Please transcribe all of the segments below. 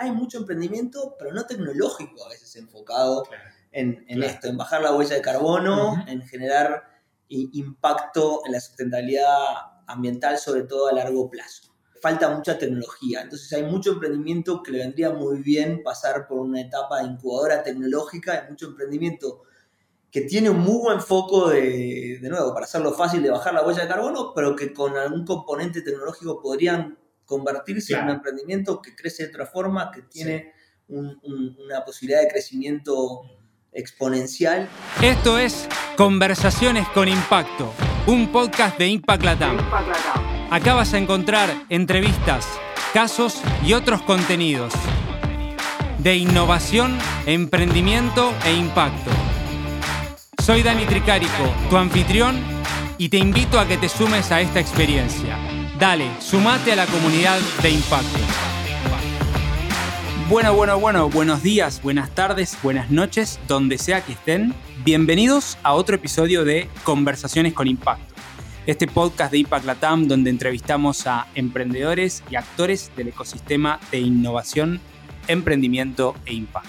hay mucho emprendimiento, pero no tecnológico a veces enfocado en, esto, en bajar la huella de carbono, en generar impacto en la sustentabilidad ambiental, sobre todo a largo plazo. Falta mucha tecnología, entonces hay mucho emprendimiento que le vendría muy bien pasar por una etapa de incubadora tecnológica, hay mucho emprendimiento que tiene un muy buen foco de, de nuevo, para hacerlo fácil de bajar la huella de carbono, pero que con algún componente tecnológico podrían convertirse en un emprendimiento que crece de otra forma, que tiene una posibilidad de crecimiento exponencial. Esto es Conversaciones con Impacto, un podcast de Impact Latam. Acá vas a encontrar entrevistas, casos y otros contenidos de innovación, emprendimiento e impacto. Soy Dani Tricarico, tu anfitrión, y te invito a que te sumes a esta experiencia. Dale, sumate a la comunidad de impacto. Bueno, bueno, bueno, buenos días, buenas tardes, buenas noches, donde sea que estén. Bienvenidos a otro episodio de Conversaciones con Impacto. Este podcast de Impact Latam donde entrevistamos a emprendedores y actores del ecosistema de innovación, emprendimiento e impacto.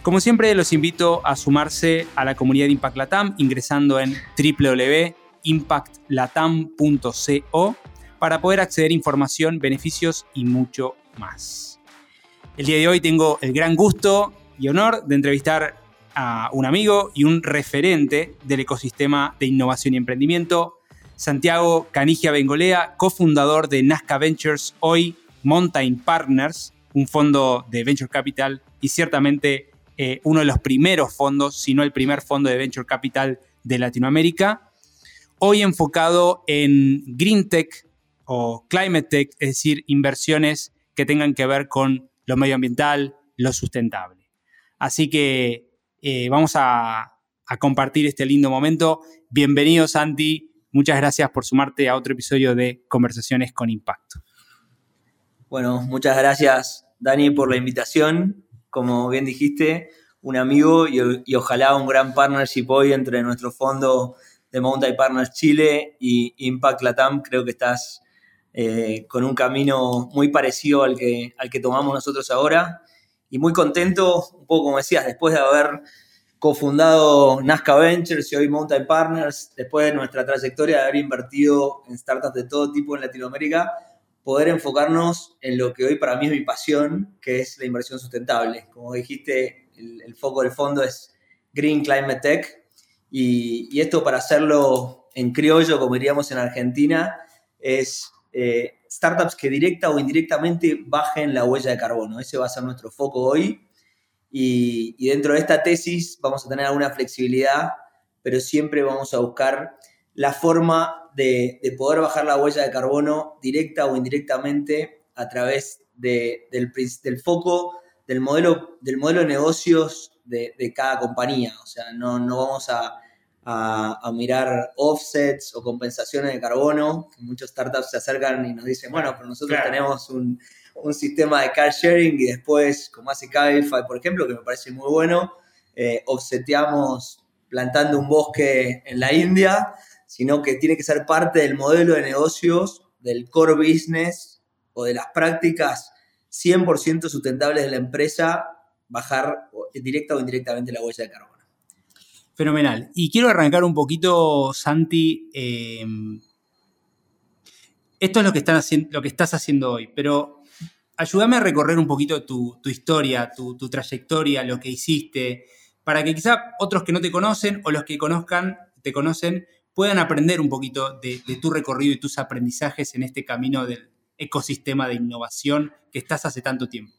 Como siempre, los invito a sumarse a la comunidad de Impact Latam ingresando en www.impactlatam.co para poder acceder a información, beneficios y mucho más. El día de hoy tengo el gran gusto y honor de entrevistar a un amigo y un referente del ecosistema de innovación y emprendimiento, Santiago Canigia Bengolea, cofundador de Nazca Ventures, hoy Mountain Partners, un fondo de Venture Capital y ciertamente eh, uno de los primeros fondos, si no el primer fondo de Venture Capital de Latinoamérica, hoy enfocado en Green Tech, o climate tech, es decir, inversiones que tengan que ver con lo medioambiental, lo sustentable. Así que eh, vamos a, compartir este lindo momento. Bienvenido, Santi. Muchas gracias por sumarte a otro episodio de Conversaciones con Impacto. Bueno, muchas gracias, Dani, por la invitación. Como bien dijiste, un amigo y, y ojalá un gran partnership hoy entre nuestro fondo de Mountain Partners Chile y Impact Latam. Creo que estás eh, con un camino muy parecido al que, al que tomamos nosotros ahora. Y muy contento, un poco como decías, después de haber cofundado Nazca Ventures y hoy Mountain Partners, después de nuestra trayectoria de haber invertido en startups de todo tipo en Latinoamérica, poder enfocarnos en lo que hoy para mí es mi pasión, que es la inversión sustentable. Como dijiste, el, foco del fondo es Green Climate Tech y, y, esto para hacerlo en criollo, como diríamos en Argentina, es eh, startups que directa o indirectamente bajen la huella de carbono. Ese va a ser nuestro foco hoy. Y, dentro de esta tesis vamos a tener alguna flexibilidad, pero siempre vamos a buscar la forma de, poder bajar la huella de carbono directa o indirectamente a través del, foco del modelo, del modelo de negocios de, de cada compañía. O sea, no, no vamos a, a, mirar offsets o compensaciones de carbono. Muchos startups se acercan y nos dicen, bueno, pero nosotros tenemos un, sistema de car sharing y después, como hace Cabify, por ejemplo, que me parece muy bueno, eh, offseteamos plantando un bosque en la India, sino que tiene que ser parte del modelo de negocios, del core business o de las prácticas 100% sustentables de la empresa, bajar directa o indirectamente la huella de carbono. Fenomenal. Y quiero arrancar un poquito, Santi. Eh, esto es lo que, están lo que estás haciendo hoy, pero ayúdame a recorrer un poquito tu, historia, tu, trayectoria, lo que hiciste, para que quizá otros que no te conocen o los que conozcan, te conocen, puedan aprender un poquito de, de tu recorrido y tus aprendizajes en este camino del ecosistema de innovación que estás hace tanto tiempo.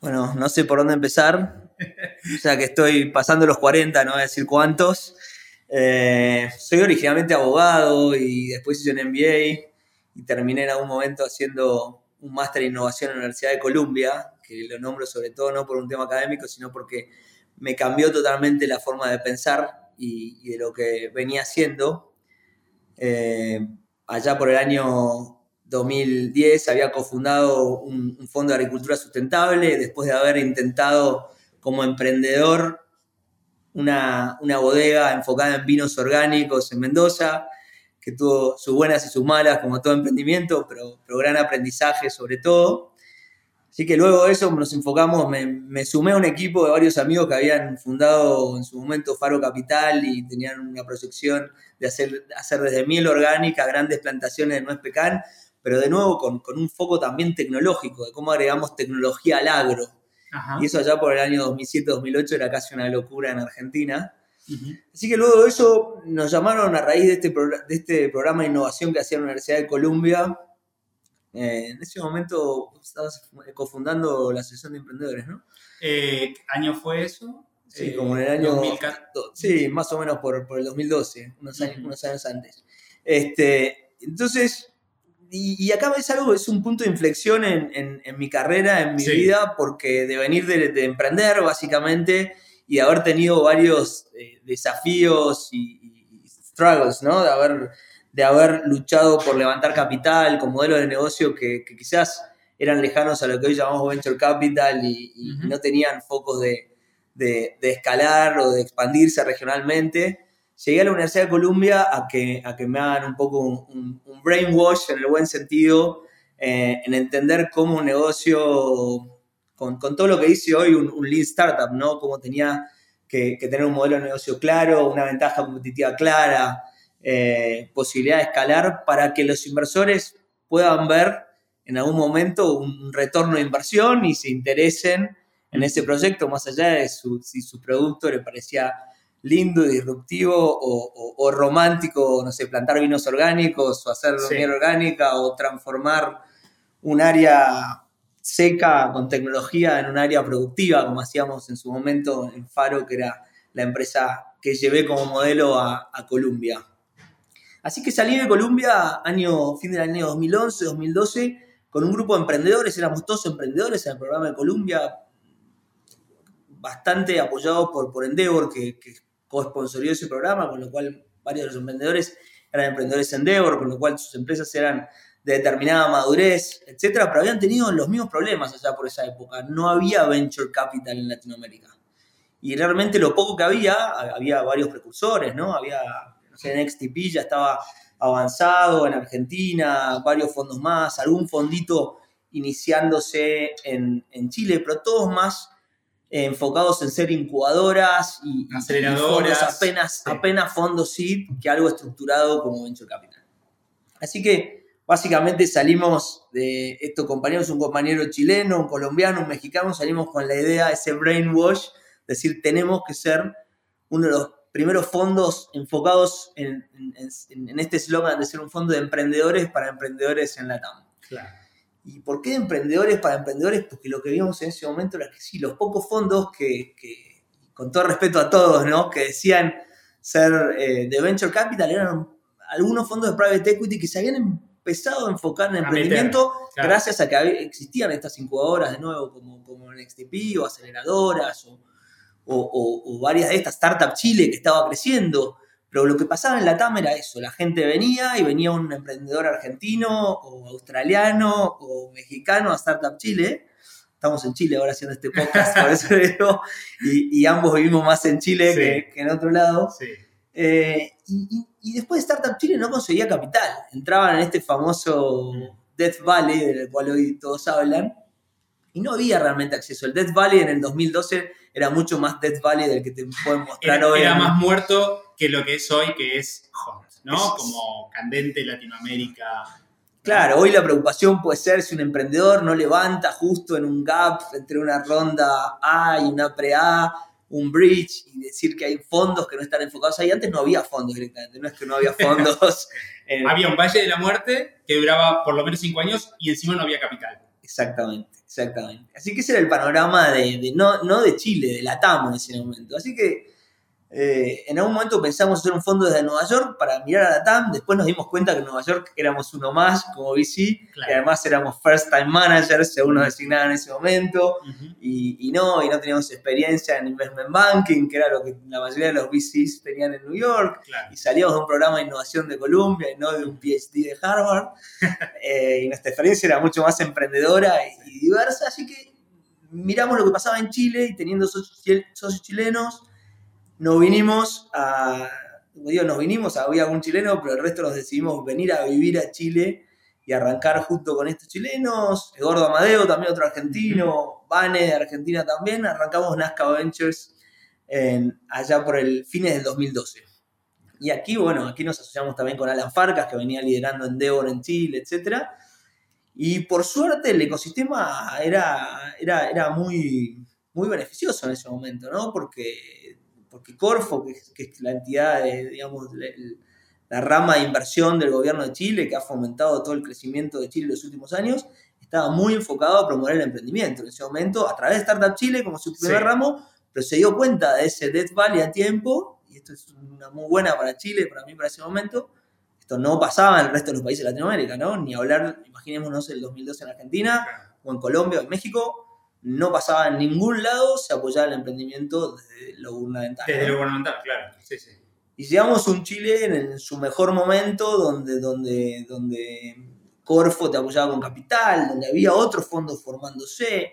Bueno, no sé por dónde empezar. O sea que estoy pasando los 40, no voy a decir cuántos. Eh, soy originalmente abogado y después hice un MBA y terminé en algún momento haciendo un máster en innovación en la Universidad de Columbia, que lo nombro sobre todo no por un tema académico, sino porque me cambió totalmente la forma de pensar y, de lo que venía haciendo. Eh, allá por el año 2010 había cofundado un, fondo de agricultura sustentable después de haber intentado como emprendedor una, bodega enfocada en vinos orgánicos en Mendoza, que tuvo sus buenas y sus malas como todo emprendimiento, pero, pero gran aprendizaje sobre todo. Así que luego de eso nos enfocamos, me, sumé a un equipo de varios amigos que habían fundado en su momento Faro Capital y tenían una proyección de hacer, hacer desde miel orgánica grandes plantaciones de nuez pecan, pero de nuevo con, un foco también tecnológico, de cómo agregamos tecnología al agro. Y eso allá por el año 2007-2008 era casi una locura en Argentina. Así que luego de eso nos llamaron a raíz de este, de este programa de innovación que hacía la Universidad de Columbia. Eh, en ese momento estabas cofundando la Asociación de Emprendedores, ¿no? Eh, ¿Qué año fue eso? Sí, como en el año... 2014. Sí, más o menos por, por el 2012, unos años, unos años antes. Este, entonces, y, acá es algo, es un punto de inflexión en, en, mi carrera, en mi vida, porque de venir de, de emprender, básicamente, y de haber tenido varios eh, desafíos y, struggles, ¿no? De haber, de haber luchado por levantar capital con modelos de negocio que, quizás eran lejanos a lo que hoy llamamos venture capital y, no tenían focos de, escalar o de expandirse regionalmente. Llegué a la Universidad de Columbia a que, a que me hagan un poco un, brainwash en el buen sentido, eh, en entender cómo un negocio con, todo lo que dice hoy un, lean startup, ¿no? Cómo tenía que, tener un modelo de negocio claro, una ventaja competitiva clara, eh, posibilidad de escalar para que los inversores puedan ver en algún momento un retorno de inversión y se interesen en ese proyecto, más allá de si su producto le parecía lindo, disruptivo o, romántico, no sé, plantar vinos orgánicos o hacer miel orgánica o transformar un área seca con tecnología en un área productiva, como hacíamos en su momento en Faro, que era la empresa que llevé como modelo a, Colombia. Así que salí de Colombia año, fin del año 2011, 2012, con un grupo de emprendedores, éramos todos emprendedores en el programa de Colombia, bastante apoyado por, por Endeavor, que, que co-sponsorió ese programa, con lo cual varios de los emprendedores eran emprendedores Endeavor, con lo cual sus empresas eran de determinada madurez, etcétera, pero habían tenido los mismos problemas allá por esa época. No había venture capital en Latinoamérica. Y realmente lo poco que había, había varios precursores, ¿no? Había, no sé, NXTP ya estaba avanzado en Argentina, varios fondos más, algún fondito iniciándose en, Chile, pero todos más enfocados en ser incubadoras y, aceleradoras, apenas, apenas fondos SID que algo estructurado como venture capital. Así que Básicamente salimos de estos compañeros, un compañero chileno, un colombiano, un mexicano, salimos con la idea, ese brainwash, decir, tenemos que ser uno de los primeros fondos enfocados en, este eslogan de ser un fondo de emprendedores para emprendedores en la TAM. ¿Y por qué de emprendedores para emprendedores? Porque lo que vimos en ese momento era que sí, los pocos fondos que, con todo respeto a todos, ¿no? que decían ser eh, de venture capital eran algunos fondos de private equity que se habían empezado a enfocar en emprendimiento gracias a que existían estas incubadoras de nuevo como, como en XTP o aceleradoras o, varias de estas, Startup Chile que estaba creciendo. Pero lo que pasaba en la TAM era eso, la gente venía y venía un emprendedor argentino o australiano o mexicano a Startup Chile. Estamos en Chile ahora haciendo este podcast, por eso digo, y, ambos vivimos más en Chile que, en otro lado. Sí. Eh, y, después de Startup Chile no conseguía capital. Entraban en este famoso Death Valley, del cual hoy todos hablan, y no había realmente acceso. El Death Valley en el 2012 era mucho más Death Valley del que te pueden mostrar hoy. Era más muerto que lo que es hoy, que es hot, ¿no? Como candente Latinoamérica. Claro, hoy la preocupación puede ser si un emprendedor no levanta justo en un gap entre una ronda A y una pre-A un bridge y decir que hay fondos que no están enfocados ahí. Antes no había fondos directamente, no es que no había fondos. Había un Valle de la Muerte que duraba por lo menos cinco años y encima no había capital. Exactamente, exactamente. Así que ese era el panorama de, no, no de Chile, de la TAM en ese momento. Así que eh, en algún momento pensamos hacer un fondo desde Nueva York para mirar a la TAM, después nos dimos cuenta que en Nueva York éramos uno más como VC, y además éramos first time managers, según nos designaban en ese momento, y, no, y no teníamos experiencia en investment banking, que era lo que la mayoría de los VCs tenían en New York, y salíamos de un programa de innovación de Columbia y no de un PhD de Harvard, eh, y nuestra experiencia era mucho más emprendedora y, diversa, así que miramos lo que pasaba en Chile y teniendo socios chilenos, nos vinimos a, digo, nos vinimos, había algún chileno, pero el resto nos decidimos venir a vivir a Chile y arrancar junto con estos chilenos, Eduardo Amadeo, también otro argentino, Vane de Argentina también, arrancamos Nazca Ventures en, allá por el fines del 2012. Y aquí, bueno, aquí nos asociamos también con Alan Farcas, que venía liderando Endeavor en Chile, etc. Y por suerte el ecosistema era, era, era muy, muy beneficioso en ese momento, ¿no? Porque, porque Corfo, que, es la entidad, de, digamos, la rama de inversión del gobierno de Chile, que ha fomentado todo el crecimiento de Chile en los últimos años, estaba muy enfocado a promover el emprendimiento en ese momento, a través de Startup Chile como su primer ramo, pero se dio cuenta de ese Death Valley a tiempo, y esto es una muy buena para Chile, para mí, para ese momento. Esto no pasaba en el resto de los países de Latinoamérica, ¿no? Ni hablar, imaginémonos el 2012 en Argentina, o en Colombia, o en México, no pasaba en ningún lado, se apoyaba el emprendimiento desde lo gubernamental. Desde lo gubernamental, claro, sí, sí. Y llegamos a un Chile en, su mejor momento, donde, donde, donde Corfo te apoyaba con capital, donde había otros fondos formándose.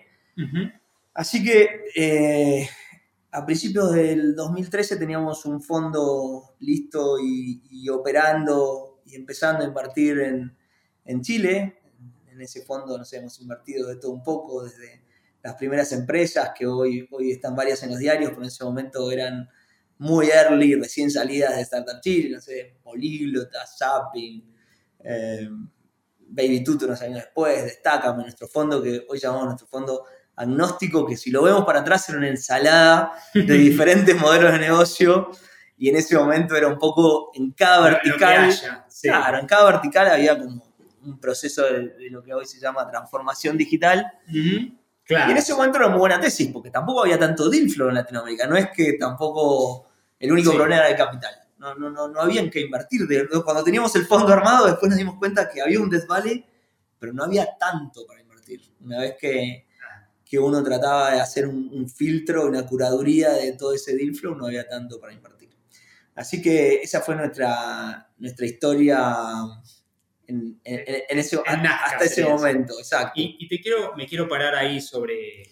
Así que eh, a principios del 2013 teníamos un fondo listo y, operando y empezando a invertir en, en, Chile. En ese fondo nos hemos invertido de todo un poco, desde las primeras empresas que hoy, hoy están varias en los diarios, pero en ese momento eran muy early, recién salidas de Startup Chile, no sé, Políglota, Zapping, eh, Baby Tuto unos años después, Destacame, nuestro fondo que hoy llamamos nuestro fondo agnóstico, que si lo vemos para atrás era una ensalada de diferentes modelos de negocio y en ese momento era un poco en cada vertical. Claro, en cada vertical había como un proceso de, lo que hoy se llama transformación digital. Y en ese momento era una muy buena tesis, porque tampoco había tanto deal flow en Latinoamérica. No es que tampoco el único problema era el capital. No, no, no, no había en qué invertir. Cuando teníamos el fondo armado, después nos dimos cuenta que había un desvale, pero no había tanto para invertir. Una vez que, que uno trataba de hacer un, filtro, una curaduría de todo ese deal flow, no había tanto para invertir. Así que esa fue nuestra, nuestra historia en, ese, hasta ese momento. Exacto. Y, y, te quiero, me quiero parar ahí sobre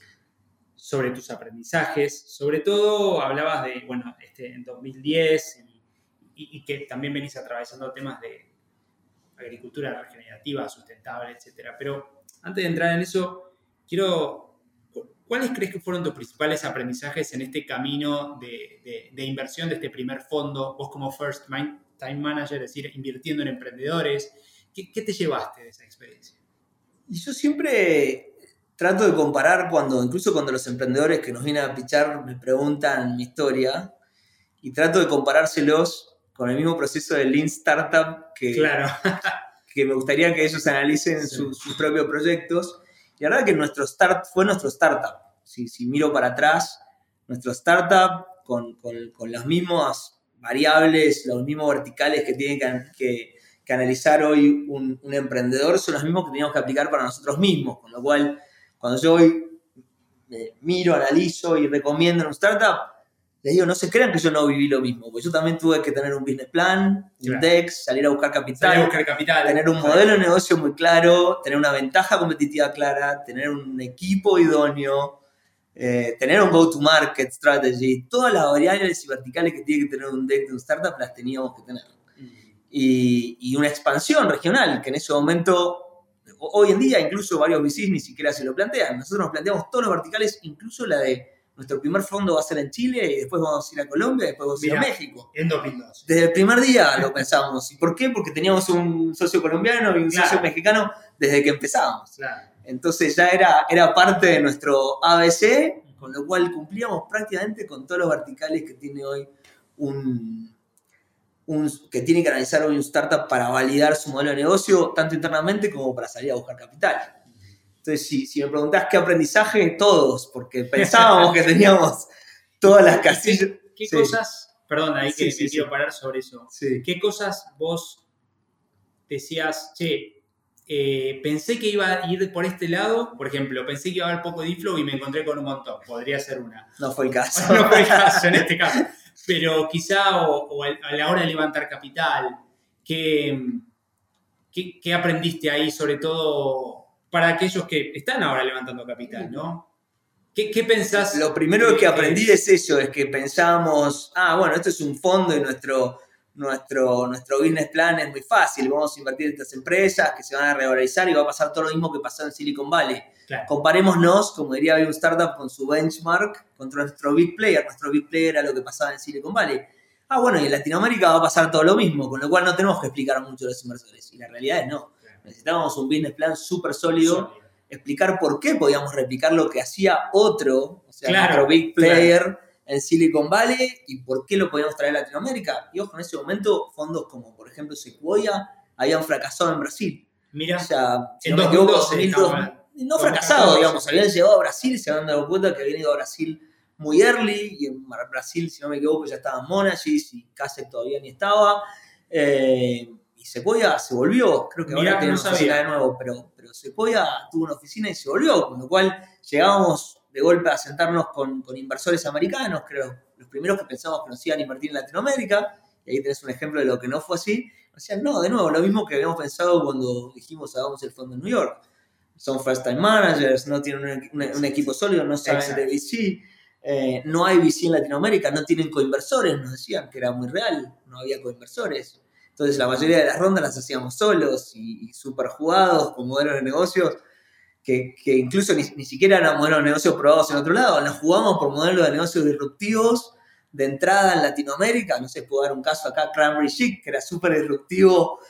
sobre tus aprendizajes. Sobre todo hablabas de, bueno, este, en 2010 y, que también venís atravesando temas de agricultura regenerativa, sustentable, etc. Pero antes de entrar en eso, quiero, ¿cuáles crees que fueron tus principales aprendizajes en este camino de, inversión de este primer fondo, vos como First Time Manager, es decir, invirtiendo en emprendedores? ¿Qué, qué te llevaste de esa experiencia? Y yo siempre trato de comparar cuando, incluso cuando los emprendedores que nos vienen a pichar me preguntan mi historia, y trato de comparárselos con el mismo proceso de Lean Startup que, claro. que me gustaría que ellos analicen sus propios proyectos. Y la verdad que nuestro start fue nuestro startup. Si, si miro para atrás, nuestro startup con, con, las mismas variables, los mismos verticales que tiene que, que, analizar hoy un, un, emprendedor son los mismos que teníamos que aplicar para nosotros mismos, con lo cual cuando yo hoy miro, analizo y recomiendo un startup, les digo, no se crean que yo no viví lo mismo, porque yo también tuve que tener un business plan, un DEX, salir a buscar capital, tener un modelo de negocio muy claro, tener una ventaja competitiva clara, tener un equipo idóneo, eh, tener un go-to-market strategy, todas las variables y verticales que tiene que tener un DEX de un startup las teníamos que tener. Y, y una expansión regional, que en ese momento hoy en día incluso varios VCs ni siquiera se lo plantean. Nosotros nos planteamos todos los verticales, incluso la de nuestro primer fondo va a ser en Chile y después vamos a ir a Colombia y después vamos a ir a México. En 2002. Desde el primer día lo pensamos. ¿Y por qué? Porque teníamos un socio colombiano y un socio mexicano desde que empezamos. Entonces ya era, era parte de nuestro ABC, con lo cual cumplíamos prácticamente con todos los verticales que tiene hoy un, que tiene que analizar hoy un startup para validar su modelo de negocio, tanto internamente como para salir a buscar capital. Entonces, si, si me preguntás qué aprendizaje, todos, porque pensábamos que teníamos todas las casillas. ¿Qué, cosas, perdón, ahí que quiero parar sobre eso, qué cosas vos decías, che, eh, pensé que iba a ir por este lado, por ejemplo, pensé que iba a haber poco de flow y me encontré con un montón, podría ser una. No fue el caso. no fue el caso en este caso pero quizá o, a la hora de levantar capital, ¿qué, ¿qué, aprendiste ahí, sobre todo para aquellos que están ahora levantando capital, ¿no? ¿Qué, qué pensás? Lo primero que aprendí es eso, es que pensamos, ah, bueno, esto es un fondo y nuestro, nuestro, nuestro business plan es muy fácil, vamos a invertir en estas empresas que se van a revalorizar y va a pasar todo lo mismo que pasó en Silicon Valley. Claro. Comparémonos, como diría un startup, con su benchmark contra nuestro big player. Nuestro big player era lo que pasaba en Silicon Valley. Ah, bueno, y en Latinoamérica va a pasar todo lo mismo, con lo cual no tenemos que explicar mucho a los inversores. Y la realidad es no. Necesitábamos un business plan súper sólido, explicar por qué podíamos replicar lo que hacía otro, o sea, Claro, nuestro big player en Silicon Valley y por qué lo podíamos traer a Latinoamérica. Y ojo, en ese momento fondos como por ejemplo Sequoia habían fracasado en Brasil. Mira, O sea, si En no me equivoco, 2012 2002, estaban- no 2014. fracasado, digamos, habían llegado a Brasil se habían dado cuenta que habían ido a Brasil muy early y en Brasil, si no me equivoco, ya estaban Monagis y Kasek todavía ni estaba. Eh, y Sequoia se volvió, creo que Mirá, ahora tiene no sabía. de nuevo, pero, pero Sequoia tuvo una oficina y se volvió, con lo cual llegábamos de golpe a sentarnos con, con inversores americanos, creo, los primeros que pensamos que nos iban a invertir en Latinoamérica, y ahí tenés un ejemplo de lo que no fue así. Nos decían, no, de nuevo, lo mismo que habíamos pensado cuando dijimos hagamos el fondo en New York. Son first time managers, no tienen un, un- un equipo sólido, no saben Exacto. de VC, eh, no hay VC en Latinoamérica, no tienen coinversores, nos decían que era muy real, no había coinversores. Entonces la mayoría de las rondas las hacíamos solos y, y súper jugados con modelos de negocios que, que incluso ni, ni siquiera eran modelos de negocios probados en otro lado, nos jugamos por modelos de negocios disruptivos de entrada en Latinoamérica, no sé, puedo dar un caso acá, Cranberry Chic, que era súper disruptivo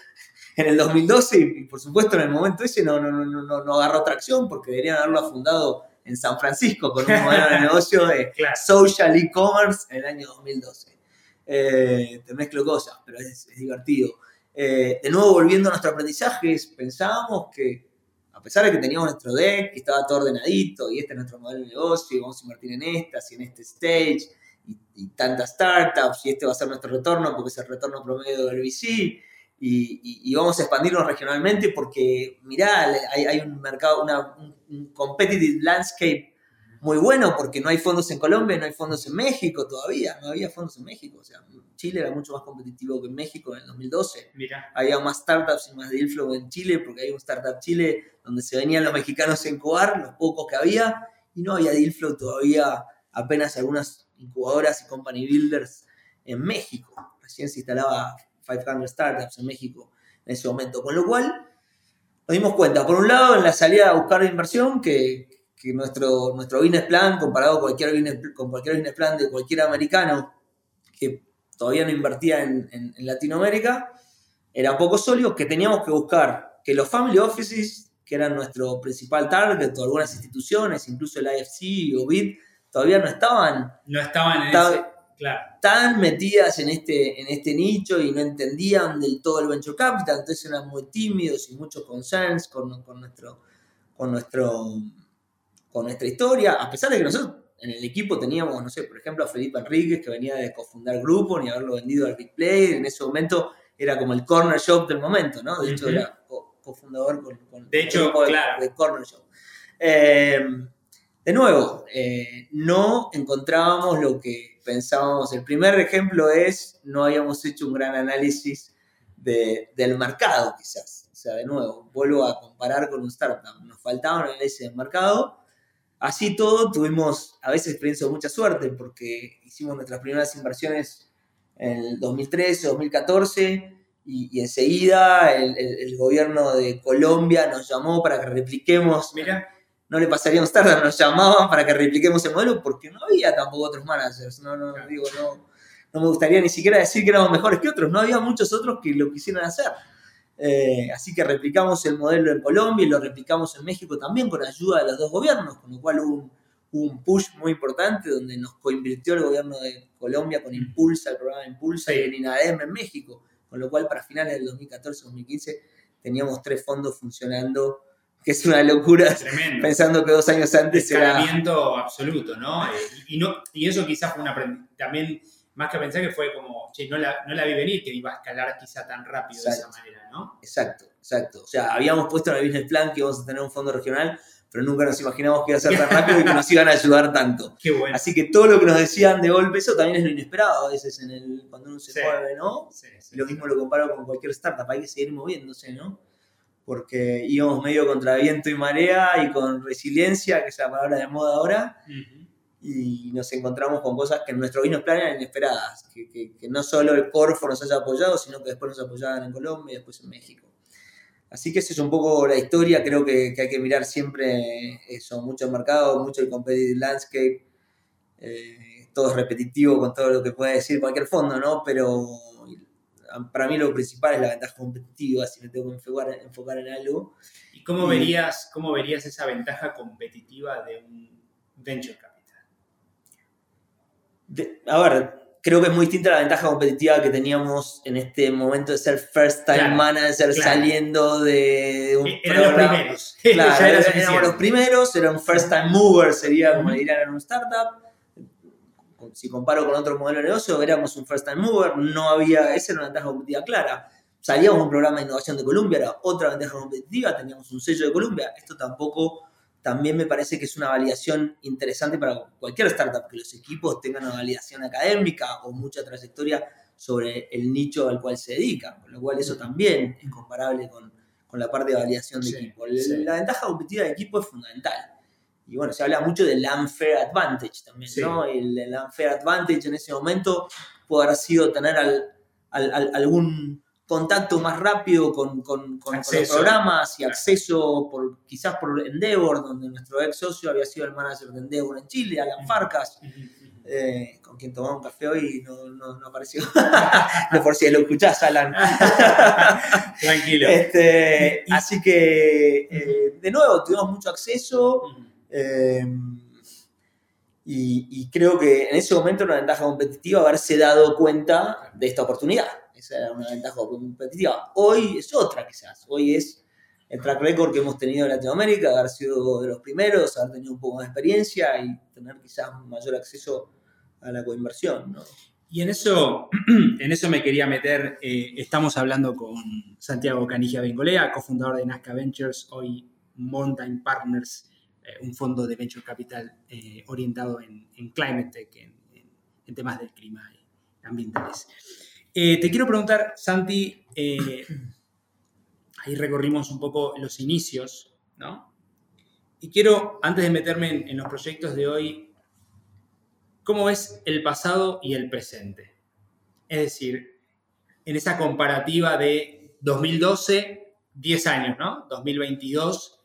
en el 2012 y, y, por supuesto en el momento ese no, no, no, no, no agarró tracción porque deberían haberlo fundado en San Francisco con un modelo de negocio de claro. social e-commerce en el año 2012. Eh, te mezclo cosas, pero es, es divertido. Eh, de nuevo, volviendo a nuestro aprendizaje, pensábamos que a pesar de que teníamos nuestro deck, que estaba todo ordenadito, y este es nuestro modelo de negocio, y vamos a invertir en estas y en este stage, y, y tantas startups, y este va a ser nuestro retorno porque es el retorno promedio del VC, y, y, y vamos a expandirnos regionalmente porque, mirá, hay, hay un mercado, una, un, competitive landscape muy bueno porque no hay fondos en Colombia, no hay fondos en México todavía, no había fondos en México, o sea, Chile era mucho más competitivo que en México en el 2012 Mira, había más startups y más deal flow en Chile, porque hay un Startup Chile donde se venían los mexicanos a incubar, los pocos que había, y no había deal todavía, apenas algunas incubadoras y company builders en México. Recién se instalaba 500 startups en México en ese momento, con lo cual nos dimos cuenta, por un lado, en la salida a buscar inversión, que, que nuestro, nuestro business plan, comparado con cualquier, business, con cualquier business plan de cualquier americano que todavía no invertía en, en Latinoamérica, era poco sólido, que teníamos que buscar que los family offices, que eran nuestro principal target, o algunas instituciones, incluso el IFC o BID, todavía no estaban no estaban en ta- ese. Claro, tan metidas en este, en este nicho y no entendían del todo el venture capital, entonces eran muy tímidos y muchos concerns con, con nuestro, con, nuestro, con nuestra historia, a pesar de que nosotros en el equipo teníamos, no sé, por ejemplo, a Felipe Enríquez, que venía de cofundar Grupo y haberlo vendido al Big Player, en ese momento era como el corner shop del momento, ¿no? De hecho, Ujú. era co- cofundador con, con De hecho, el de, claro. de corner shop. Eh, de nuevo, eh, no encontrábamos lo que pensábamos. El primer ejemplo es, no habíamos hecho un gran análisis de- del mercado, quizás. O sea, de nuevo, vuelvo a comparar con un startup. Nos faltaba un análisis del mercado. Así todo, tuvimos a veces experiencia de mucha suerte, porque hicimos nuestras primeras inversiones en el 2013, 2014, y, y enseguida el, el- el gobierno de Colombia nos llamó para que repliquemos. Mira, no le pasaría a startup, nos llamaban para que repliquemos el modelo porque no había tampoco otros managers. No, no, digo, no, no me gustaría ni siquiera decir que éramos mejores que otros, no había muchos otros que lo quisieran hacer. Eh, así que replicamos el modelo en Colombia y lo replicamos en México también con ayuda de los dos gobiernos, con lo cual hubo un, hubo un push muy importante donde nos coinvirtió el gobierno de Colombia con Impulsa, el programa Impulsa, y en INADEM en México, con lo cual para finales del 2014-2015 teníamos tres fondos funcionando, que es una locura tremendo. pensando que dos años antes era. Absoluto, ¿no? Y, y no y eso quizás fue un aprendizaje. También, más que pensar que fue como, che, no la, no la vi venir que iba a escalar quizá tan rápido de esa manera, ¿no? Exacto, exacto. O sea, habíamos puesto en el business plan que íbamos a tener un fondo regional, pero nunca nos imaginamos que iba a ser tan rápido y que nos iban a ayudar tanto. Qué bueno. Así que todo lo que nos decían de golpe, eso también es lo inesperado a veces en el, cuando uno se Sí. mueve, ¿no? Sí, sí, lo mismo lo comparo con cualquier startup, hay que seguir moviéndose, ¿no? Porque íbamos medio contra viento y marea y con resiliencia, que es la palabra de moda ahora, y nos encontramos con cosas que en nuestro business plan eran inesperadas, que, que, que no solo el Corfo nos haya apoyado, sino que después nos apoyaban en Colombia y después en México. Así que esa es un poco la historia, creo que, que hay que mirar siempre eso, mucho el mercado, mucho el competitive landscape, eh, todo es repetitivo con todo lo que puede decir cualquier fondo, ¿no? Pero para mí lo principal es la ventaja competitiva, si me tengo que enfocar, enfocar en algo. ¿Y cómo verías, cómo verías esa ventaja competitiva de un venture capital? De, a ver, creo que es muy distinta la ventaja competitiva que teníamos en este momento de ser first time Claro, manager claro. saliendo de un Eh, Eran los programa. primeros. Claro, era éramos los primeros, era un first time mover, sería como le dirían en un startup. Si comparo con otro modelo de negocio, éramos un first time mover, no había, esa era una ventaja competitiva clara. Salíamos de un programa de innovación de Colombia, era otra ventaja competitiva, teníamos un sello de Colombia. Esto tampoco, también me parece que es una validación interesante para cualquier startup, que los equipos tengan una validación académica o mucha trayectoria sobre el nicho al cual se dedican, con lo cual eso también es comparable con, con la parte de validación de Sí, equipo. La, sí. la ventaja competitiva de equipo es fundamental. Y bueno, se habla mucho del unfair advantage también, Sí. ¿no? El, el unfair advantage en ese momento puede haber sido tener al- al- al- algún contacto más rápido con, con- con- con los Acceso. programas y Claro. acceso por, quizás por Endeavor, donde nuestro ex socio había sido el manager de Endeavor en Chile, Alan Farcas, eh, con quien tomaba un café hoy y no, no- no apareció. de por si lo escuchás, Alan. Tranquilo. Este, Y- así que, eh, de nuevo, tuvimos mucho acceso eh, y, y creo que en ese momento era una ventaja competitiva haberse dado cuenta de esta oportunidad. Esa era una ventaja competitiva. Hoy es otra quizás. Hoy es el track record que hemos tenido en Latinoamérica, haber sido de los primeros, haber tenido un poco más de experiencia y tener quizás mayor acceso a la coinversión. ¿no? Y en eso, en eso me quería meter. eh, estamos hablando con Santiago Canigia Bengolea, cofundador de Nazca Ventures, hoy Mountain Partners, eh, un fondo de venture capital eh, orientado en, en climate tech, en, en- en temas del clima y ambientales. Eh, te quiero preguntar, Santi, eh, ahí recorrimos un poco los inicios, ¿no? Y quiero, antes de meterme en, en los proyectos de hoy, ¿cómo ves el pasado y el presente? Es decir, en esa comparativa de 2012, 10 años, ¿no? 2022,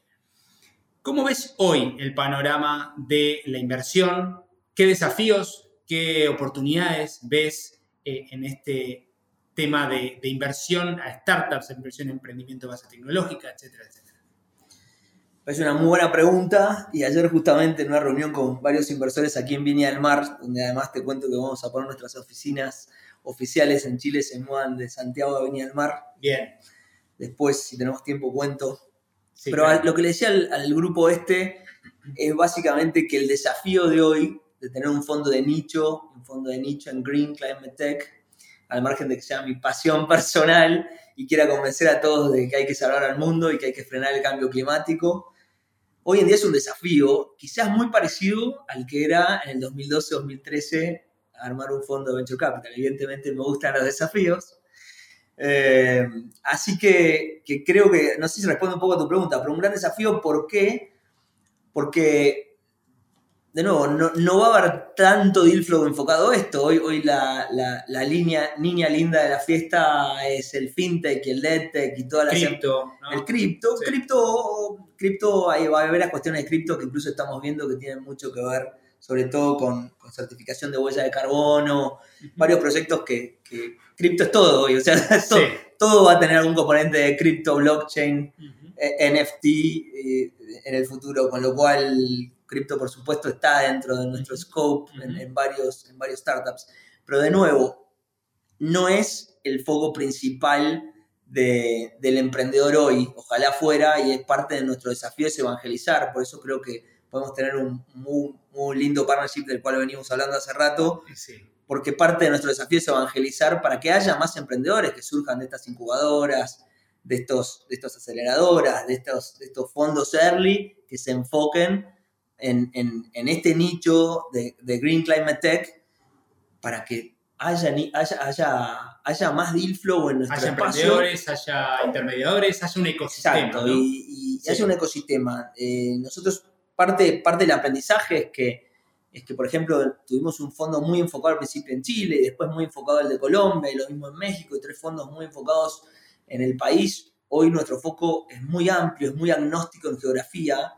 ¿cómo ves hoy el panorama de la inversión? ¿Qué desafíos, qué oportunidades ves eh, en este tema de, de inversión a startups, inversión en emprendimiento de base tecnológica, etcétera, etcétera? Es una muy buena pregunta y ayer justamente en una reunión con varios inversores aquí en Viña del Mar, donde además te cuento que vamos a poner nuestras oficinas oficiales en Chile, se mudan de Santiago a Viña del Mar. Bien. Después, si tenemos tiempo, cuento. Sí, Pero claro. lo que le decía al, al grupo este es básicamente que el desafío de hoy, de tener un fondo de nicho, un fondo de nicho en Green Climate Tech, al margen de que sea mi pasión personal y quiera convencer a todos de que hay que salvar al mundo y que hay que frenar el cambio climático, hoy en día es un desafío quizás muy parecido al que era en el 2012-2013 armar un fondo de venture capital. Evidentemente me gustan los desafíos. Eh, así que, que creo que, no sé si responde un poco a tu pregunta, pero un gran desafío, ¿por qué? Porque, de nuevo, no, no va a haber tanto deal flow enfocado a esto. Hoy, hoy la, la- la línea, niña linda de la fiesta es el fintech y el edtech y todas las Cripto, ¿no? el cripto, Sí. cripto, cripto, ahí va a haber las cuestiones de cripto que incluso estamos viendo que tienen mucho que ver, sobre todo con, con certificación de huella de carbono, varios proyectos que, que cripto es todo hoy, o sea, todo, Sí. todo va a tener algún componente de cripto, blockchain, eh, NFT eh, en el futuro, con lo cual cripto por supuesto está dentro de nuestro scope en, en varios, en varios startups. Pero de nuevo, no es el foco principal de- del emprendedor hoy. Ojalá fuera y es parte de nuestro desafío es evangelizar. Por eso creo que podemos tener un muy, muy lindo partnership del cual venimos hablando hace rato, Sí. porque parte de nuestro desafío es evangelizar para que haya más emprendedores que surjan de estas incubadoras, de estos, de estas aceleradoras, de estos, de estos fondos early, que se enfoquen en, en- en este nicho de, de Green Climate Tech para que haya, haya, haya, haya más deal flow en nuestro Haya espacio. emprendedores, haya intermediadores, haya un ecosistema. Exacto, ¿no? y, y Sí. haya un ecosistema. Eh, nosotros, parte, parte del aprendizaje es que es que, por ejemplo, tuvimos un fondo muy enfocado al principio en Chile, y después muy enfocado el de Colombia, y lo mismo en México, y tres fondos muy enfocados en el país. Hoy nuestro foco es muy amplio, es muy agnóstico en geografía.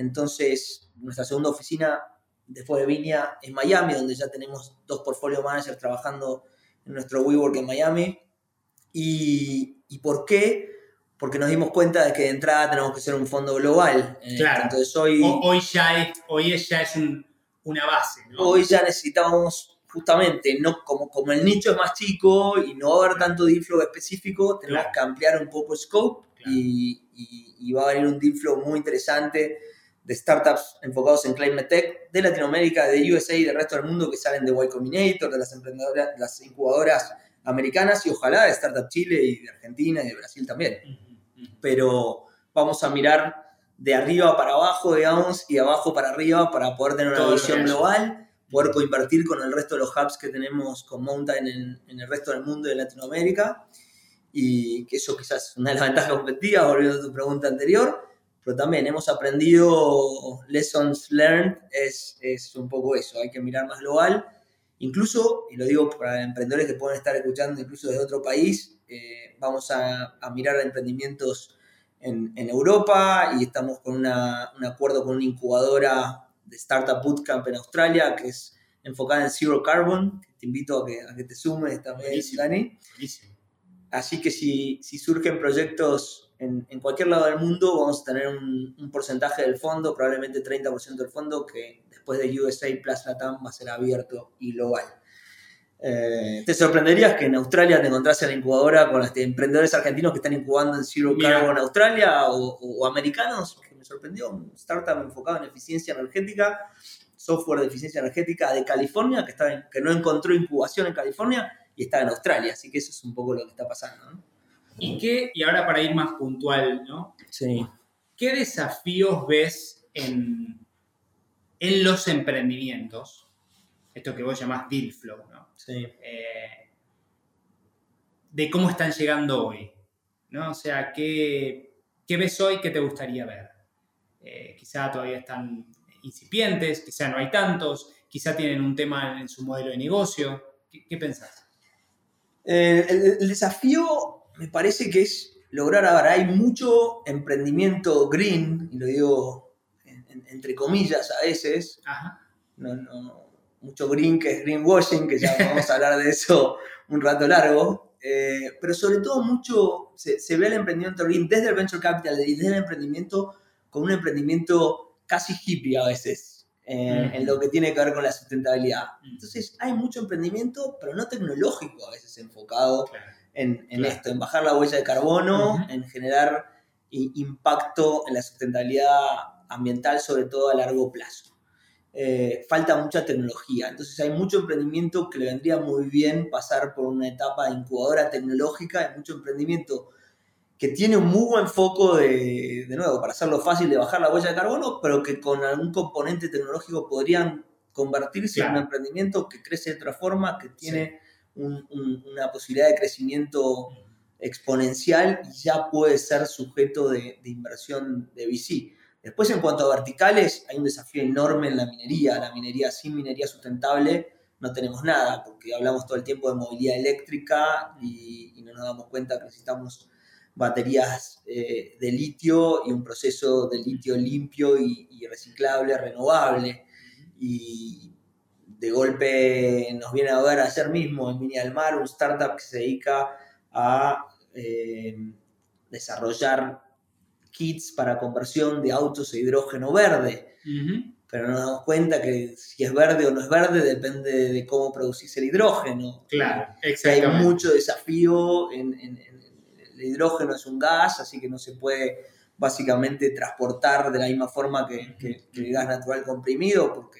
Entonces, nuestra segunda oficina después de Viña es Miami, donde ya tenemos dos portfolio managers trabajando en nuestro WeWork en Miami. ¿Y, ¿Y por qué? Porque nos dimos cuenta de que de entrada tenemos que ser un fondo global. Claro. Entonces hoy, hoy, ya es, hoy ya es una base. Hoy ya necesitamos justamente, no, como, como el nicho es más chico y no va a haber tanto deal flow específico, tenemos que ampliar un poco el scope y, y, va a venir un deal flow muy interesante de startups enfocados en climate tech de Latinoamérica, de USA y del resto del mundo que salen de Y Combinator, de las emprendedoras, las incubadoras americanas y ojalá de Startup Chile y de Argentina y de Brasil también. Pero vamos a mirar de arriba para abajo, digamos, y de abajo para arriba para poder tener una visión global, poder coinvertir con el resto de los hubs que tenemos con Mountain en, en el resto del mundo y en Latinoamérica. Y que eso quizás es una de las ventajas competitivas, volviendo a tu pregunta anterior pero también hemos aprendido lessons learned, es, es un poco eso, hay que mirar más global. Incluso, y lo digo para emprendedores que pueden estar escuchando incluso desde otro país, eh, vamos a, a, mirar emprendimientos en, en, Europa y estamos con una, un acuerdo con una incubadora de Startup Bootcamp en Australia que es enfocada en Zero Carbon, te invito a que, a que te sumes también, Dani. Así que si, si surgen proyectos en, cualquier lado del mundo vamos a tener un, porcentaje del fondo, probablemente 30% del fondo, que después de USA Plus Latam va a ser abierto y global. Eh, te sorprenderías que en Australia te encontrase la incubadora con los emprendedores argentinos que están incubando en Zero Carbon en Australia o, americanos, que me sorprendió, un startup enfocado en eficiencia energética, software de eficiencia energética de California, que, está que no encontró incubación en California y está en Australia, así que eso es un poco lo que está pasando. ¿no? ¿Y qué, y ahora para ir más puntual, ¿no? Sí. ¿Qué desafíos ves en, en los emprendimientos? Esto que vos llamás deal flow, ¿no? Sí. Eh, de cómo están llegando hoy, ¿no? O sea, ¿qué, qué ves hoy que te gustaría ver? Eh, quizá todavía están incipientes, quizá no hay tantos, quizá tienen un tema en su modelo de negocio. ¿Qué, pensás? Eh, el, el, desafío me parece que es lograr, ahora hay mucho emprendimiento green, y lo digo entre comillas a veces, mucho green que es greenwashing, que ya vamos a hablar de eso un rato largo, eh, pero sobre todo mucho se, ve el emprendimiento green desde el venture capital y desde el emprendimiento como un emprendimiento casi hippie a veces. Eh, en lo que tiene que ver con la sustentabilidad. Entonces hay mucho emprendimiento, pero no tecnológico a veces enfocado en, esto, en bajar la huella de carbono, en generar impacto en la sustentabilidad ambiental, sobre todo a largo plazo. Eh, falta mucha tecnología, entonces hay mucho emprendimiento que le vendría muy bien pasar por una etapa de incubadora tecnológica, hay mucho emprendimiento que tiene un muy buen foco de, de nuevo, para hacerlo fácil de bajar la huella de carbono, pero que con algún componente tecnológico podrían convertirse en un emprendimiento que crece de otra forma, que tiene una posibilidad de crecimiento exponencial y ya puede ser sujeto de, inversión de VC. Después, en cuanto a verticales, hay un desafío enorme en la minería. La minería sin minería sustentable no tenemos nada, porque hablamos todo el tiempo de movilidad eléctrica y, no nos damos cuenta que necesitamos baterías eh, de litio y un proceso de litio limpio y, y reciclable, renovable. Y, de golpe nos viene a ver ayer mismo en Mini Mar, un startup que se dedica a eh, desarrollar kits para conversión de autos a hidrógeno verde. Pero nos damos cuenta que si es verde o no es verde depende de cómo producís el hidrógeno. Claro, exactamente. Hay mucho desafío. En, el hidrógeno es un gas, así que no se puede básicamente transportar de la misma forma que, que el gas natural comprimido, porque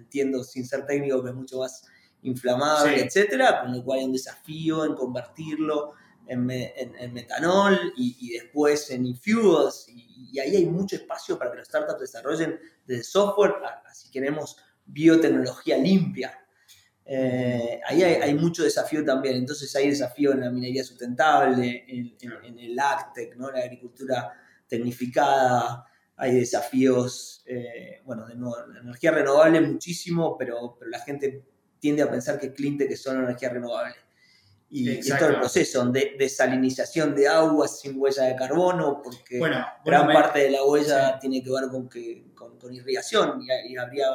entiendo sin ser técnico que es mucho más inflamable, etcétera, con lo cual hay un desafío en convertirlo en, metanol y, después en e-fuels, y, ahí hay mucho espacio para que los startups desarrollen desde software si queremos biotecnología limpia. Eh, ahí hay, mucho desafío también, entonces hay desafío en la minería sustentable, en, el AgTech, ¿no? la agricultura tecnificada, hay desafíos, eh, bueno, de nuevo, la energía renovable muchísimo, pero, pero la gente tiende a pensar que cleantech es solo energía renovable. Y, y todo el proceso de desalinización de agua sin huella de carbono, porque gran parte de la huella tiene que ver con, que, con, irrigación y, habría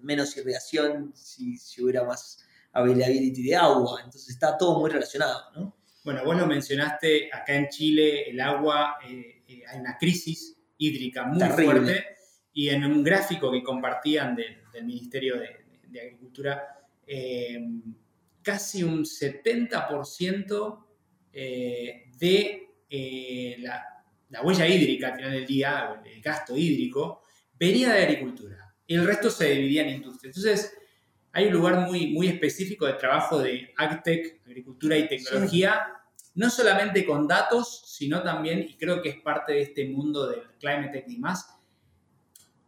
menos irrigación si, si hubiera más availability de agua. Entonces está todo muy relacionado, ¿no? Bueno, vos lo mencionaste, acá en Chile el agua, eh, eh, hay una crisis hídrica muy fuerte y en un gráfico que compartían del Ministerio de, Agricultura, eh, casi un 70% de la, huella hídrica al final del día, el gasto hídrico, venía de agricultura. Y el resto se dividía en industria. Entonces, hay un lugar muy, muy específico de trabajo de AgTech, agricultura y tecnología, no solamente con datos, sino también, y creo que es parte de este mundo del climate tech y más,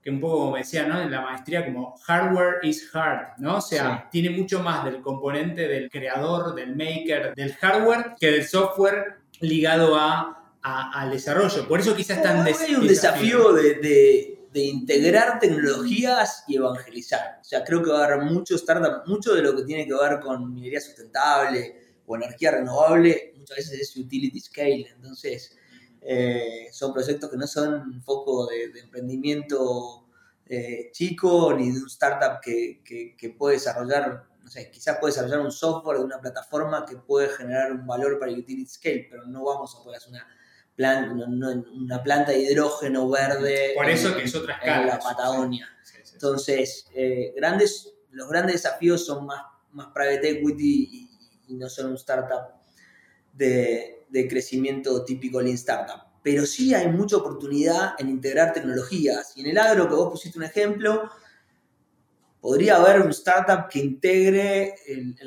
que un poco como decía, ¿no? En la maestría como hardware is hard, ¿no? O sea, tiene mucho más del componente del creador, del maker, del hardware, que del software ligado a, al desarrollo. Por eso quizás están... Hay un desafío, de de integrar tecnologías y evangelizar. O sea, creo que va a haber mucho startup, mucho de lo que tiene que ver con minería sustentable o energía renovable, muchas veces es utility scale. Entonces, eh, son proyectos que no son foco de, emprendimiento eh, chico ni de un startup que, que, puede desarrollar, no sé, quizás puede desarrollar un software de una plataforma que puede generar un valor para el utility scale, pero no vamos a poder hacer una una planta de hidrógeno verde Por eso que es otra escala, en la Patagonia. Entonces, eh, grandes, los grandes desafíos son más, más private equity y, no son un startup de, de, crecimiento típico Lean Startup. Pero sí hay mucha oportunidad en integrar tecnologías. Y en el agro, que vos pusiste un ejemplo, podría haber un startup que integre el,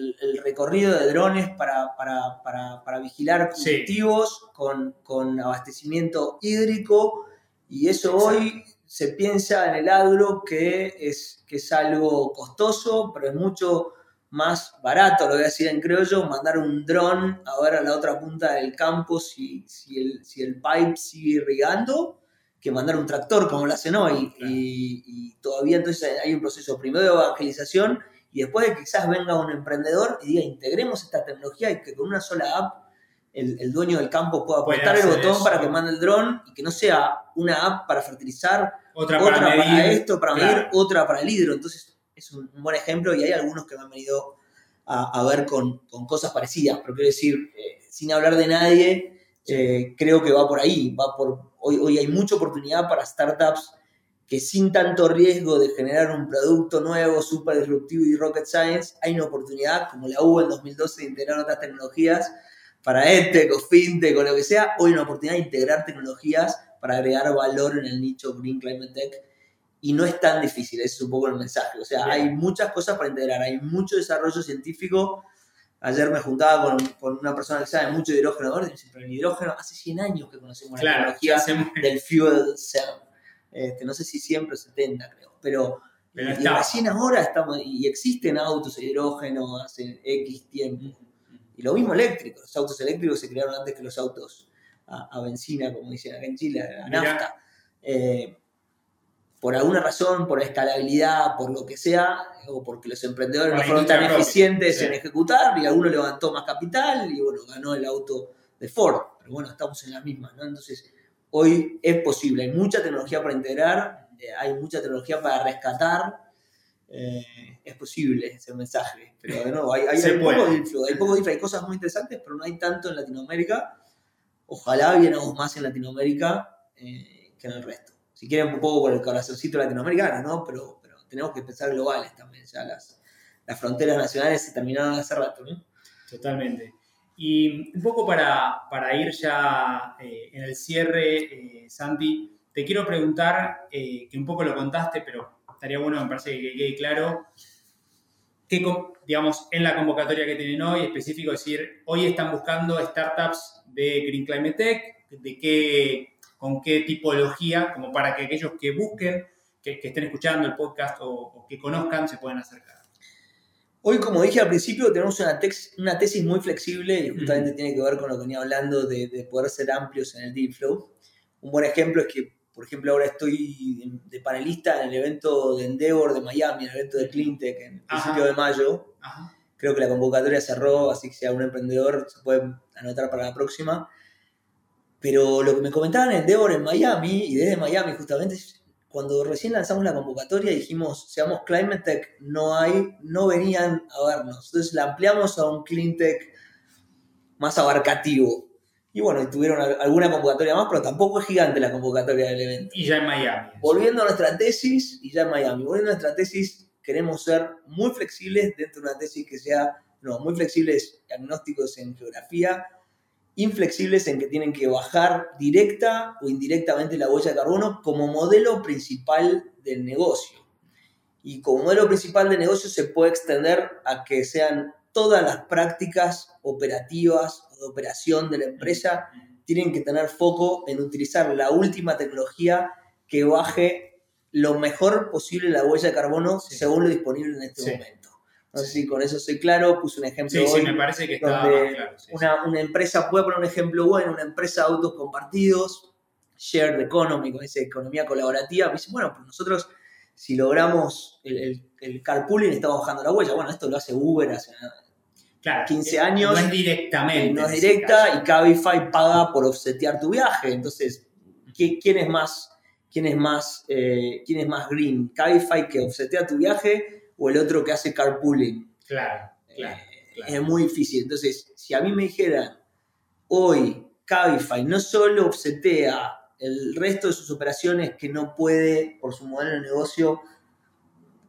recorrido de drones para, vigilar cultivos con, abastecimiento hídrico y eso hoy se piensa en el agro que es, que es algo costoso, pero es mucho más barato, lo voy a decir en criollo, mandar un dron a ver a la otra punta del campo si, si, el, si el pipe sigue irrigando que mandar un tractor como lo hacen hoy. Y, todavía entonces hay un proceso primero de evangelización y después de que quizás venga un emprendedor y diga, integremos esta tecnología y que con una sola app el, dueño del campo pueda apretar el botón para que mande el dron y que no sea una app para fertilizar, otra, para, esto, para medir, otra para el hidro. Entonces es un, buen ejemplo y hay algunos que me han venido a, ver con, cosas parecidas, pero quiero decir, eh, sin hablar de nadie, eh, creo que va por ahí, va por Hoy, hay mucha oportunidad para startups que sin tanto riesgo de generar un producto nuevo, súper disruptivo y rocket science, hay una oportunidad, como la hubo en 2012, de integrar otras tecnologías para EdTech o FinTech o lo que sea. Hoy hay una oportunidad de integrar tecnologías para agregar valor en el nicho Green Climate Tech. Y no es tan difícil, ese es un poco el mensaje. O sea, hay muchas cosas para integrar, hay mucho desarrollo científico Ayer me juntaba con, una persona que sabe mucho de hidrógeno verde y me dice, pero el hidrógeno hace 100 años que conocemos la tecnología del fuel cell. Este, no sé si siempre 70 creo, pero, pero y recién ahora estamos, y existen autos de hidrógeno hace X tiempo. Y lo mismo eléctrico, los autos eléctricos se crearon antes que los autos a, benzina, como dicen acá en Chile, a nafta. Eh, por alguna razón, por escalabilidad, por lo que sea, o porque los emprendedores no fueron tan eficientes en ejecutar y alguno levantó más capital y bueno, ganó el auto de Ford. Pero bueno, estamos en la misma, ¿no? Entonces, hoy es posible, hay mucha tecnología para integrar, eh, hay mucha tecnología para rescatar. Eh, es posible ese mensaje, pero de nuevo, hay, hay, poco de hay poco hay cosas muy interesantes, pero no hay tanto en Latinoamérica. Ojalá viéramos más en Latinoamérica eh, que en el resto si quieren un poco por el corazoncito latinoamericano, ¿no? Pero, pero tenemos que pensar globales también, ya las, las fronteras nacionales se terminaron hace rato, ¿no? Totalmente. Y un poco para, para ir ya eh, en el cierre, eh, Santi, te quiero preguntar, eh, que un poco lo contaste, pero estaría bueno, me parece que quede claro, que, digamos, en la convocatoria que tienen hoy, específico, decir, hoy están buscando startups de Green Climate Tech, de qué con qué tipología, como para que aquellos que busquen, que, estén escuchando el podcast o, que conozcan, se puedan acercar. Hoy, como dije al principio, tenemos una, una tesis muy flexible y justamente tiene que ver con lo que venía hablando de, poder ser amplios en el deal flow. Un buen ejemplo es que por ejemplo, ahora estoy de panelista en el evento de Endeavor de Miami, el evento de Cleantech en el principio de mayo. Creo que la convocatoria cerró, así que si algún emprendedor se puede anotar para la próxima. Pero lo que me comentaban en Endeavor en Miami, y desde Miami justamente, cuando recién lanzamos la convocatoria dijimos, seamos Climate Tech, no hay, no venían a vernos. Entonces la ampliamos a un Clean Tech más abarcativo. Y bueno, tuvieron alguna convocatoria más, pero tampoco es gigante la convocatoria del evento. Y ya en Miami. Volviendo a nuestra tesis, y ya en Miami, volviendo a nuestra tesis, queremos ser muy flexibles dentro de una tesis que sea, no, muy flexibles, agnósticos en geografía, inflexibles en que tienen que bajar directa o indirectamente la huella de carbono como modelo principal del negocio. Y como modelo principal de negocio se puede extender a que sean todas las prácticas operativas o de operación de la empresa tienen que tener foco en utilizar la última tecnología que baje lo mejor posible la huella de carbono según lo disponible en este momento. No sé si con eso soy claro, puse un ejemplo. Sí, sí, me parece que está claro. una, empresa puede poner un ejemplo bueno, una empresa de autos compartidos, shared economy, con esa economía colaborativa. Me dice, bueno, pues nosotros, si logramos el, el, carpooling, estamos bajando la huella. Bueno, esto lo hace Uber hace 15 eh, años. No es directamente. No es directa y Cabify paga por offsetear tu viaje. Entonces, ¿quién es más, quién es más, eh, quién es más green? ¿Cabify que offsetea tu viaje? O el otro que hace carpooling. Claro, claro, Es muy difícil. Entonces, si a mí me dijeran, hoy Cabify no solo obsetea el resto de sus operaciones que no puede, por su modelo de negocio,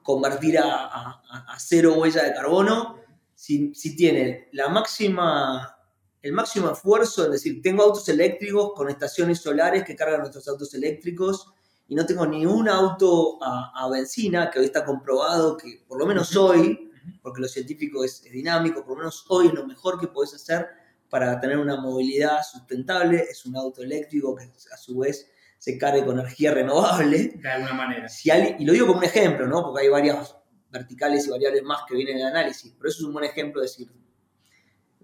convertir a, cero huella de carbono, si, si, tiene la máxima, el máximo esfuerzo, es decir, tengo autos eléctricos con estaciones solares que cargan nuestros autos eléctricos, y no tengo ni un auto a, benzina, que hoy está comprobado que por lo menos hoy, porque lo científico es, dinámico, por lo menos hoy es lo mejor que podés hacer para tener una movilidad sustentable, es un auto eléctrico que a su vez se cargue con energía renovable. De alguna manera. Si y lo digo como un ejemplo, ¿no? porque hay varias verticales y variables más que vienen en el análisis, pero eso es un buen ejemplo de decir,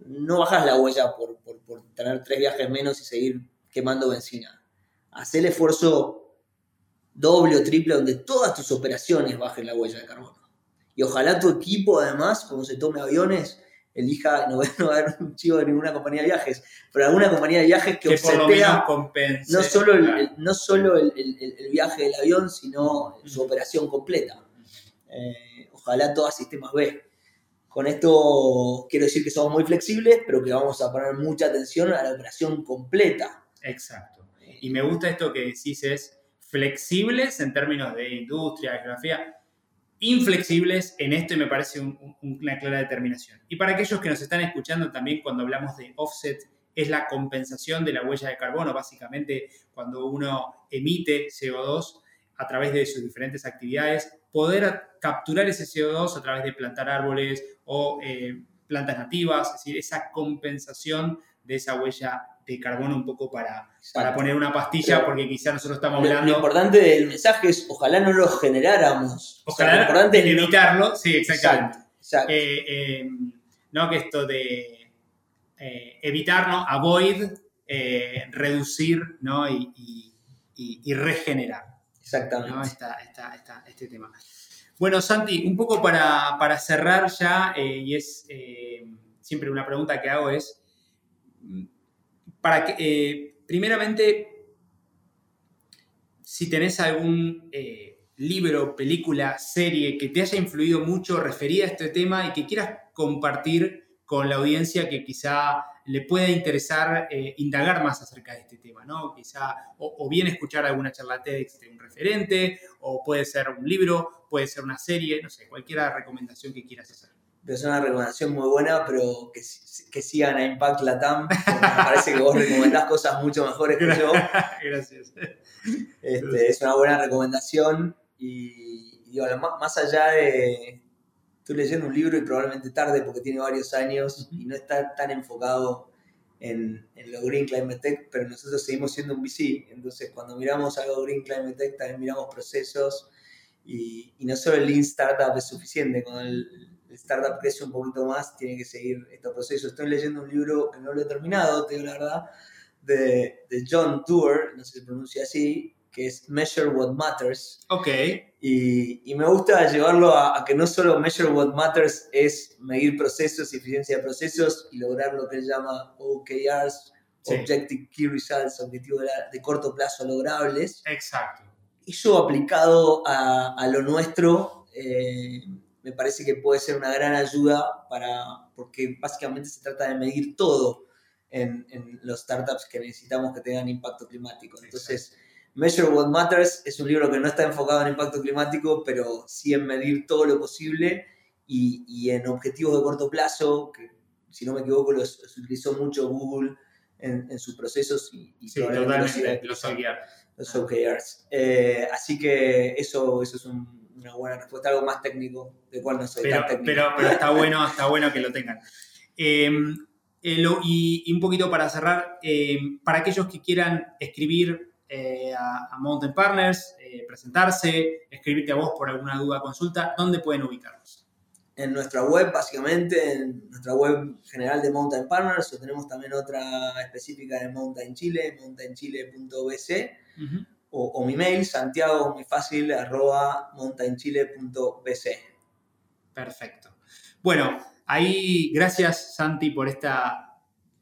no bajas la huella por, por, por tener tres viajes menos y seguir quemando benzina. Haz el esfuerzo doble o triple, donde todas tus operaciones bajen la huella de carbono. Y ojalá tu equipo, además, cuando se tome aviones, elija, no, no va a haber un chivo de ninguna compañía de viajes, pero alguna compañía de viajes que, obsetea no solo, el, no solo el, viaje del avión, sino su operación completa. Eh, ojalá todas sistemas B. Con esto quiero decir que somos muy flexibles, pero que vamos a poner mucha atención a la operación completa. Exacto. Y me gusta esto que decís es, flexibles en términos de industria, geografía, inflexibles en esto y me parece una clara determinación. Y para aquellos que nos están escuchando también cuando hablamos de offset, es la compensación de la huella de carbono, básicamente cuando uno emite CO2 a través de sus diferentes actividades, poder capturar ese CO2 a través de plantar árboles o eh, plantas nativas, es decir, esa compensación de esa huella de carbono un poco para, para poner una pastilla, porque quizá nosotros estamos hablando... Lo importante del mensaje es, ojalá no lo generáramos. Ojalá importante es evitarlo, sí, exactamente. Eh, eh, no que esto de eh, evitar, ¿no? Avoid, reducir, ¿no? Y, regenerar. Exactamente. este tema. Bueno, Santi, un poco para, para cerrar ya, y es siempre una pregunta que hago es, para que, eh, primeramente, si tenés algún eh, libro, película, serie que te haya influido mucho referida a este tema y que quieras compartir con la audiencia que quizá le pueda interesar eh, indagar más acerca de este tema, ¿no? Quizá, o, bien escuchar alguna charla de un referente, o puede ser un libro, puede ser una serie, no sé, cualquier recomendación que quieras hacer es una recomendación muy buena, pero que, que sigan a Impact Latam, porque me parece que vos recomendás cosas mucho mejores que yo. Gracias. Este, es una buena recomendación y, más allá de... Estoy leyendo un libro y probablemente tarde porque tiene varios años y no está tan enfocado en, en, lo Green Climate Tech, pero nosotros seguimos siendo un VC. Entonces, cuando miramos algo Green Climate Tech, también miramos procesos y, y no solo el Lean Startup es suficiente. Con el, startup crece un poquito más, tiene que seguir estos procesos. Estoy leyendo un libro que no lo he terminado, te digo la verdad, de, de John Tour, no sé si se pronuncia así, que es Measure What Matters. Ok. Y, y me gusta llevarlo a, a, que no solo Measure What Matters es medir procesos eficiencia de procesos y lograr lo que él llama OKRs, sí. Objective Key Results, objetivos de, de, corto plazo logrables. Exacto. Eso aplicado a, a lo nuestro eh, me parece que puede ser una gran ayuda para, porque básicamente se trata de medir todo en, en los startups que necesitamos que tengan impacto climático. Entonces, Exacto. Measure What Matters es un libro que no está enfocado en impacto climático, pero sí en medir todo lo posible y, y en objetivos de corto plazo, que si no me equivoco los, los utilizó mucho Google en, en, sus procesos y, y sí, totalmente, los, OKRs. Los OKRs. Eh, así que eso, eso es un, una buena respuesta, algo más técnico, de cual no soy pero, tan técnico. Pero, pero está, bueno, está bueno que lo tengan. Eh, eh, lo, y, y, un poquito para cerrar, eh, para aquellos que quieran escribir eh, a, a, Mountain Partners, presentarse, escribirte a vos por alguna duda, consulta, ¿dónde pueden ubicarnos? En nuestra web, básicamente, en nuestra web general de Mountain Partners, o tenemos también otra específica de Mountain Chile, mountainchile.bc, uh -huh. o, o, mi mail, santiago, muy fácil, arroba mountainchile.bc. Perfecto. Bueno, ahí, gracias Santi por esta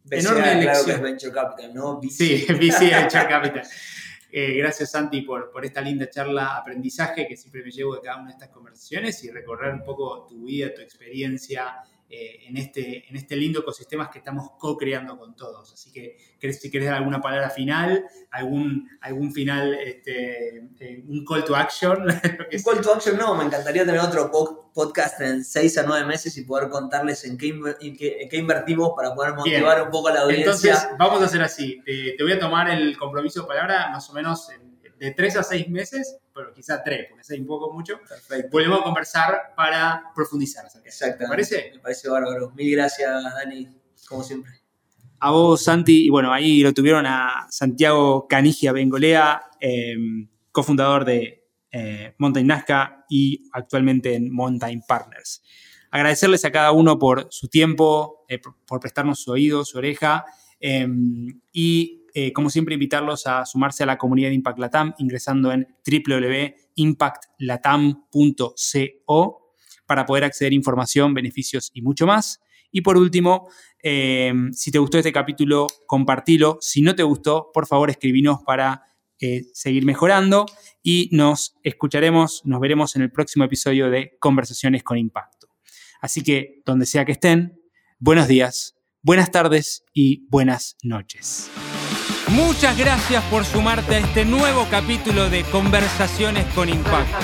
BCA, enorme lección. Claro que es Venture Capital, ¿no? BC. Sí, BC Venture Capital. Eh, gracias Santi por, por, esta linda charla, aprendizaje que siempre me llevo de cada una de estas conversaciones y recorrer un poco tu vida, tu experiencia eh, en, este, en este lindo ecosistema que estamos co-creando con todos. Así que si querés dar alguna palabra final, algún, algún final, este, eh, un call to action. un call to action no, me encantaría tener otro podcast en 6 a 9 meses y poder contarles en qué, en qué, en qué invertimos para poder motivar Bien. un poco a la audiencia. Entonces, vamos a hacer así. Te, te voy a tomar el compromiso de palabra más o menos en, de 3 a 6 meses, pero quizá 3, porque 6 un poco mucho. Perfecto. Volvemos a conversar para profundizar. Exacto. ¿Te parece? Me parece bárbaro. Mil gracias, Dani, como siempre. A vos, Santi, y bueno, ahí lo tuvieron a Santiago Canigia Bengolea, eh, cofundador de eh, Mountain Nazca y actualmente en Mountain Partners. Agradecerles a cada uno por su tiempo, eh, por, por, prestarnos su oído, su oreja, y eh, como siempre, invitarlos a sumarse a la comunidad de Impact Latam ingresando en www.impactlatam.co para poder acceder a información, beneficios y mucho más. Y por último, eh, si te gustó este capítulo, compartilo. Si no te gustó, por favor, escribinos para eh, seguir mejorando y nos escucharemos, nos veremos en el próximo episodio de Conversaciones con Impacto. Así que, donde sea que estén, buenos días, buenas tardes y buenas noches. Muchas gracias por sumarte a este nuevo capítulo de Conversaciones con Impacto.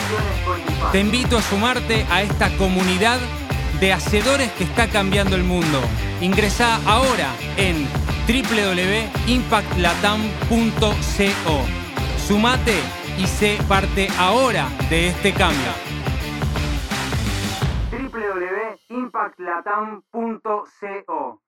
Te invito a sumarte a esta comunidad de hacedores que está cambiando el mundo. Ingresa ahora en www.impactlatam.co. Sumate y sé parte ahora de este cambio. www.impactlatam.co